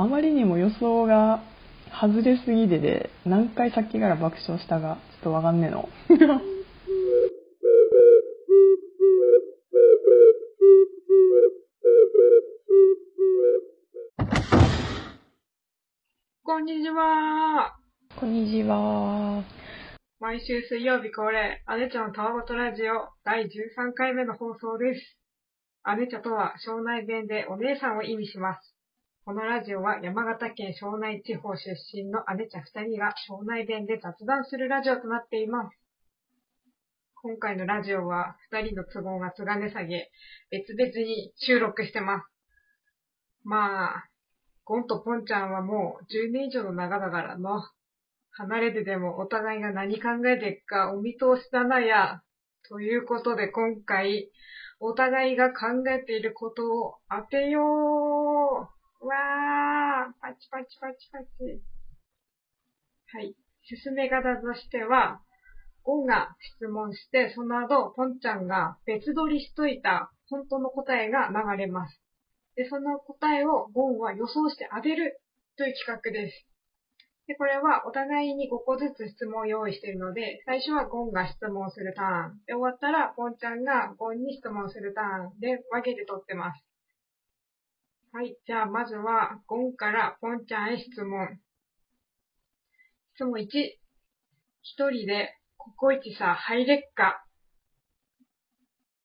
あまりにも予想が外れすぎてで、何回さっきから爆笑したが、ちょっとわかんねえの。こんにちは。こんにちは。毎週水曜日恒例、アネチャのたわごとラジオ第13回目の放送です。アネチャとは庄内弁でお姉さんを意味します。このラジオは山形県庄内地方出身の姉ちゃん2人が庄内弁で雑談するラジオとなっています。今回のラジオは2人の都合がつがね下げ、別々に収録してます。まあ、ゴンとポンちゃんはもう10年以上の長だからの。離れてでもお互いが何考えてっかお見通しだなや。ということで今回、お互いが考えていることを当てようわーパチパチパチパチ。はい。進め方としては、ゴンが質問して、その後、ポンちゃんが別撮りしといた本当の答えが流れます。で、その答えをゴンは予想して当てるという企画です。で、これはお互いに5個ずつ質問を用意しているので、最初はゴンが質問するターン。で、終わったらポンちゃんがゴンに質問するターンで分けて取ってます。はい。じゃあ、まずは、ゴンからポンちゃんへ質問。質問1。一人でココイチさ、入れっか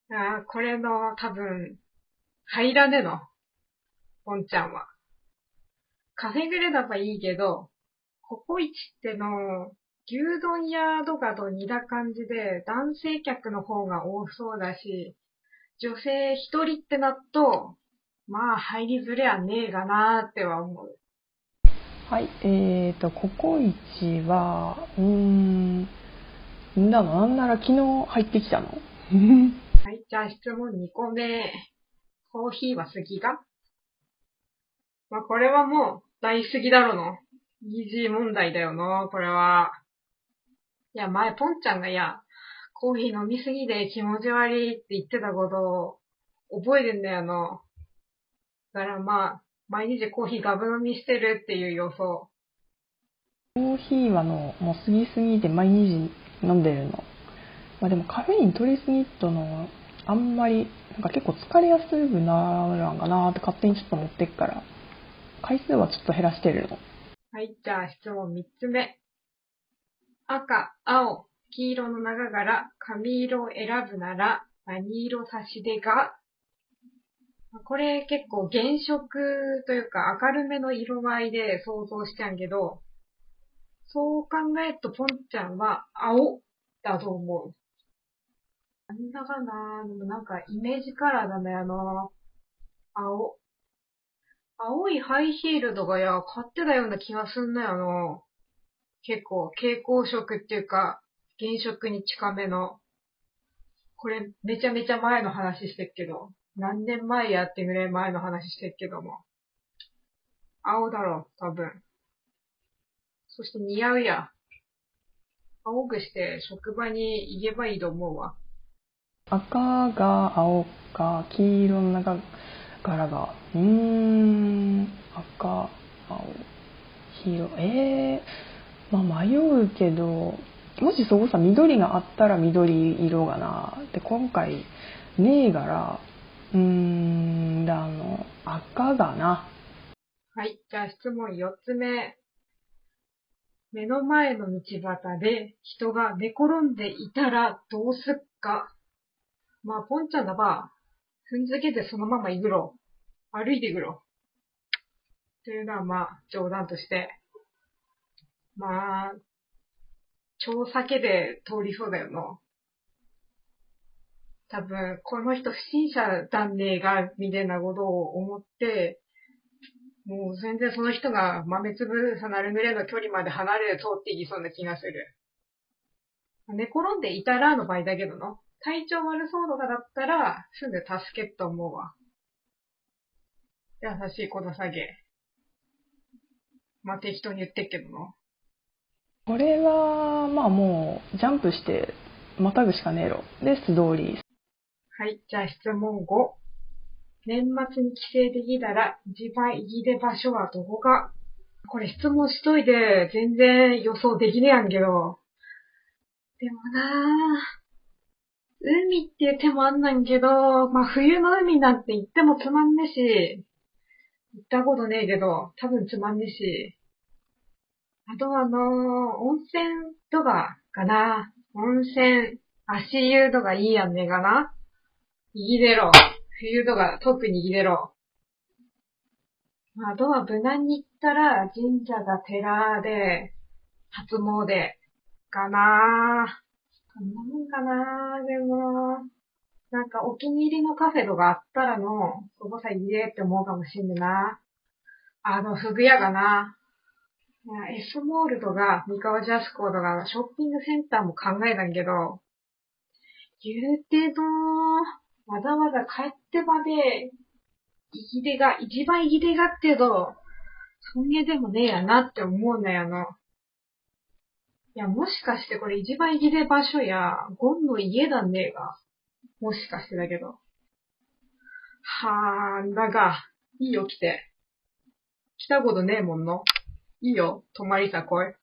あーこれの多分、入らねの。ポンちゃんは。カフェぐらいだばいいけど、ココイチっての、牛丼屋とかと似た感じで、男性客の方が多そうだし、女性一人ってなっと、まあ入りづれはねえがなーっては思う。はい、えーと、ココイチは、うーん、んだの、なんなら昨日入ってきたの？はい、じゃあ質問2個目。コーヒーは好きか？まあこれはもう大好きだろの。イージー問題だよな、これは。いや、前ポンちゃんがいや、コーヒー飲みすぎで気持ち悪いって言ってたことを覚えてんだよな。だからまあ、毎日コーヒーガブ飲みしてるっていう予想。コーヒーはの、もう過ぎすぎて毎日飲んでるの。まあでもカフェイン取りすぎとの、あんまり、なんか結構疲れやすくなるんかなって勝手にちょっと思ってっから、回数はちょっと減らしてるの。はい、じゃあ質問3つ目。赤、青、黄色の中から髪色を選ぶなら何色差し出がこれ結構原色というか明るめの色合いで想像しちゃうけど、そう考えるとポンちゃんは青だと思う。なんだかなでもなんかイメージカラーだね、あの、青。青いハイヒールとかや、買ってたような気がすんなよな。結構、蛍光色っていうか、原色に近めの。これ、めちゃめちゃ前の話してっけど。何年前やってぐらい前の話してっけども。青だろ、多分。そして似合うや。青くして職場に行けばいいと思うわ。赤が青か黄色の中からがうーん赤青黄色えー、まあ迷うけどもしそこさ緑があったら緑色がなで今回ねえからうーんだあの赤がなはい。じゃあ質問4つ目。目の前の道端で人が寝転んでいたらどうすっかまあ、ポンちゃんだば、踏んづけてそのまま行くろ。歩いていくろ。というのはまあ、冗談として。まあ、超酒で通りそうだよな。多分、この人不審者だねが、みたいなことを思って、もう全然その人が豆粒さなるぐらいの距離まで離れて通っていきそうな気がする。寝転んでいたらの場合だけどの。体調悪そうとかだったら、すぐ助けと思うわ。優しい子の下げ。まあ、適当に言ってっけどな。これはまあもうジャンプしてまたぐしかねえろで素通りはい。じゃあ質問5。年末に帰省できたら一番いいで場所はどこか？これ質問しといて全然予想できねえやんけど。でもなぁ。海っていう手もあんなんけど、まあ冬の海なんて行ってもつまんねえし、行ったことねえけど、多分つまんねえし。あとはあのー、温泉とかかな。温泉、足湯とかいいやんねえかな。いぎでろ。冬とか特にいぎでろ。まあ、あとは無難に行ったら神社が寺で、初詣かなぁそんなもんかなぁでも、なんかお気に入りのカフェとかあったらの、そこさいいえって思うかもしんねな。あの、フグ屋かな。エスモールとか、三河ジャスコとか、ショッピングセンターも考えたんけど、言うてどー、わざわざ帰ってまで、いぎでが、一番いぎでがってど、そんげでもねえやなって思うんだよの。いや、もしかしてこれ一番いぎで場所や、ゴンの家だねえが。もしかしてだけど。はーだが、いいよ来て。来たことねえもんの。いいよ、泊まりさ来い。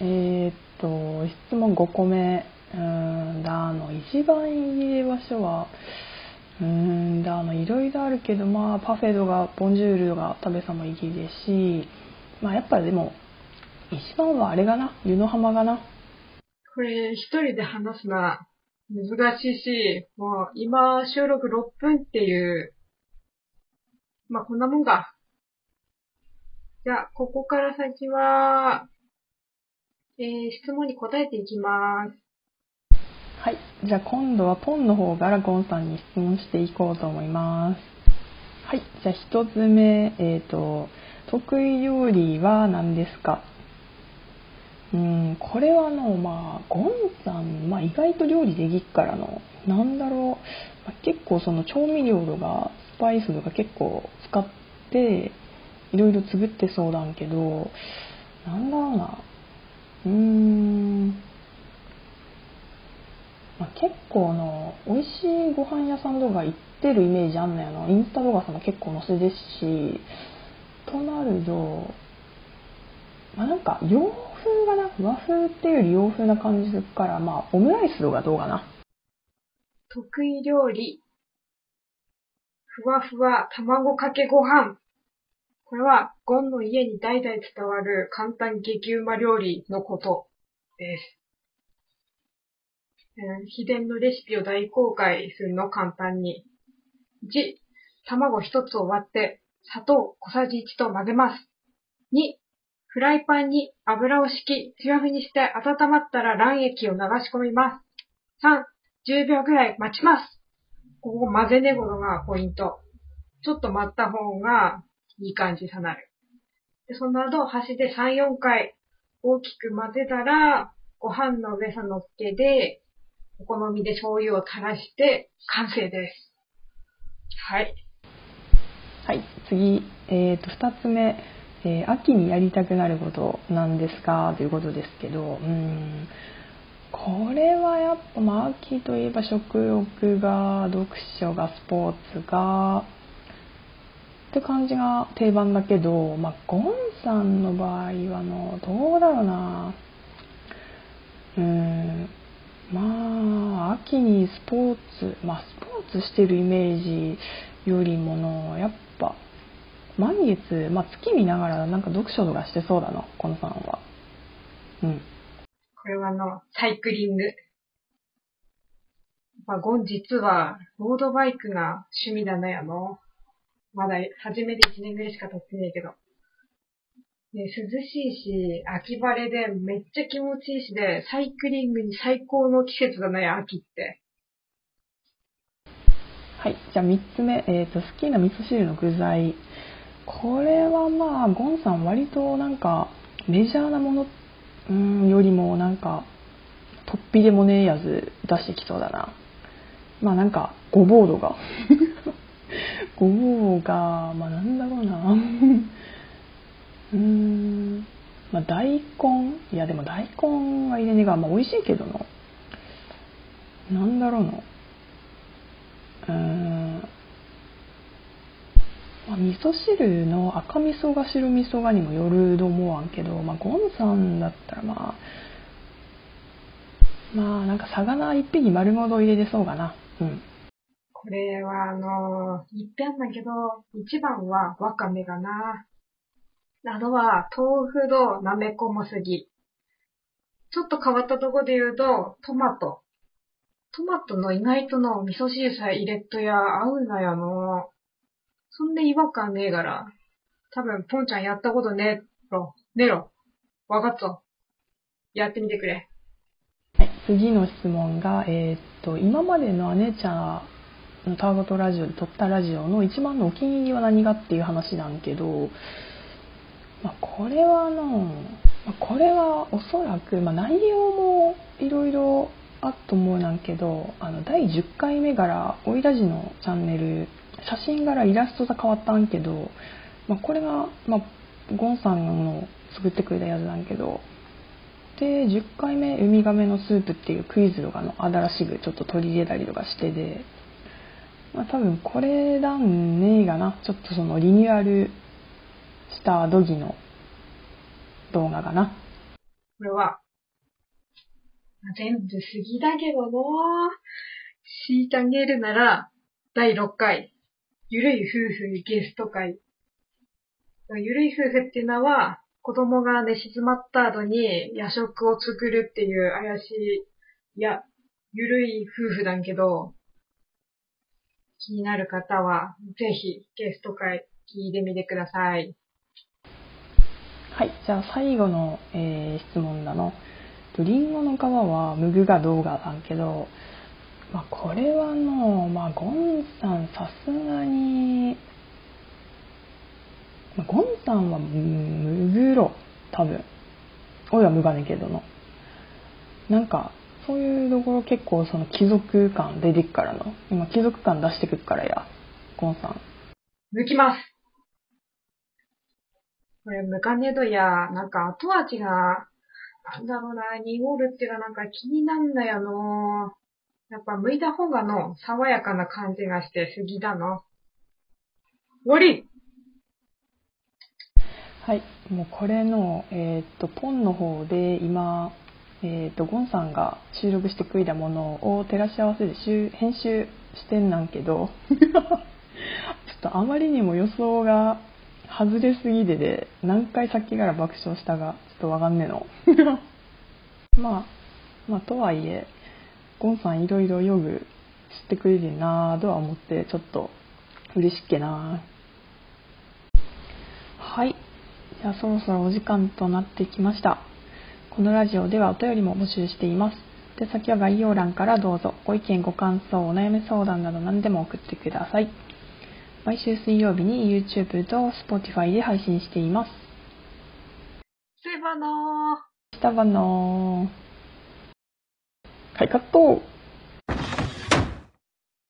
えーっと、質問5個目。うーんだ、あの、一番いい場所は、うーんだ、あの、いろいろあるけど、まあ、パフェとか、ボンジュールが食べさもいいですし、まあ、やっぱでも、一番はあれがな、湯の浜がな。これ、一人で話すのは難しいし、もう今収録6分っていう、まあこんなもんか。じゃあ、ここから先は、えー、質問に答えていきます。はい。じゃあ今度はポンの方からゴンさんに質問していこうと思います。はい。じゃあ一つ目、えっ、と、得意料理は何ですか？うん、これはあの、まあ、ゴンさん、まあ、意外と料理できっからの、なんだろう、まあ結構その調味料とかスパイスとか結構使って、いろいろ作ってそうだんけど、なんだろうな、うーん、まあ、結構あの美味しいご飯屋さんとか行ってるイメージあんのよなインスタとかさも結構載せですしとなるとまあなんか洋風がな和風っていうより洋風な感じするからまあオムライスとかどうかな得意料理。ふわふわ卵かけご飯。これは、ゴンの家に代々伝わる簡単激うま料理のことです。秘伝のレシピを大公開するの簡単に。1、卵1つを割って、砂糖小さじ1と混ぜます。2、フライパンに油を敷き、強火にして温まったら卵液を流し込みます。3、10秒くらい待ちます。ここ混ぜねごのがポイント。ちょっと待った方がいい感じさなる。でその後、箸で3、4回大きく混ぜたら、ご飯の上さ乗っけで、お好みで醤油を垂らして完成です。はい。はい次えっ、と2つ目、えー秋にやりたくなることなんですかということですけどうんこれはやっぱ、まあ、秋といえば食欲が読書がスポーツがって感じが定番だけど、まあ、ゴンさんの場合はのどうだろうなうーんまあ秋にスポーツまあスポーツしてるイメージよりものやっぱ満月、まあ、月見ながらなんか読書とかしてそうだなこのさんはうんこれはあの、サイクリング。まあ、ゴン実は、ロードバイクが趣味だね、あの。まだ初めて1年ぐらいしか経ってないけど。ね、涼しいし、秋晴れでめっちゃ気持ちいいしで、サイクリングに最高の季節だね、秋って。はい、じゃあ3つ目、えっ、ー、と、好きな味噌汁の具材。これはまあ、ゴンさん割となんか、メジャーなもの、うん、よりもなんか、突飛でもねえやつ出してきそうだな。まあなんか、ごぼう度が5が、まあなんだろうな。うーん。まあ大根。いやでも大根は入れねえが、まあ美味しいけどな。なんだろうな。うーん。まあ、味噌汁の赤味噌が白味噌がにもよると思わんけど、まあ、ゴンさんだったらまあ、まあなんか魚一匹丸ごと入れてそうかな。うん。これはあのー、一遍だけど、一番はわかめがな。あとは豆腐となめこもすぎ。ちょっと変わったとこで言うと、トマト。トマトの意外との味噌汁さえ入れっとや合うなよの。そんな違和感ねえから。多分、ポンちゃんやったことねえろ。ねえろ。わかっぞ。やってみてくれ。はい、次の質問が、えー、っと、今までの姉ちゃんのターゴトラジオで撮ったラジオの一番のお気に入りは何がっていう話なんけど、まあ、これはあの、ま、これはおそらく、まあ、内容もいろいろあっと思うなんけど、あの、第10回目から、おいラジのチャンネル写真柄イラストが変わったんけど、まあ、これが、まあ、ゴンさんの作ってくれたやつなんけどで10回目ウミガメのスープっていうクイズとかの新しくちょっと取り入れたりとかしてで、まあ、多分これだんねえがな。ちょっとそのリニューアルしたドギの動画かな。これは全部過ぎだけどな。強いてあげるなら第6回。ゆるい夫婦ゲスト会。ゆるい夫婦っていうのは、子供が寝静まった後に夜食を作るっていう怪しい、いや、ゆるい夫婦だけど、気になる方は、ぜひゲスト会聞いてみてください。はい、じゃあ最後の、えー、質問だの。リンゴの皮はむぐが動画なんけど、まあ、これはの、まあ、ゴンさんさすがに、まあ、ゴンさんはむぐろ多分おいはむがねけどのなんかそういうところ結構その貴族感出てくからの今貴族感出してくるからやゴンさん。抜きます。これむかねどやなんか後味がなんだろうな濁るっていうかなんか気になんだよのやっぱ剥いた方がの爽やかな感じがして好きだな。終わり。はい、もうこれの、えっ、と、ポンの方で今、えっ、と、ゴンさんが収録してくれたものを照らし合わせて編集してんなんけど、ちょっとあまりにも予想が外れすぎてで、何回さっきから爆笑したが、ちょっとわかんねえの。まあ、まあ、とはいえ、ゴンさんいろいろヨグ知ってくれるなぁとは思ってちょっと嬉しっけなはい。じゃあそろそろお時間となってきましたこのラジオではお便りも募集しています。で先は概要欄からどうぞ。ご意見ご感想お悩み相談など何でも送ってください。毎週水曜日に YouTube と Spotify で配信しています。セバナースタバノーはい、カット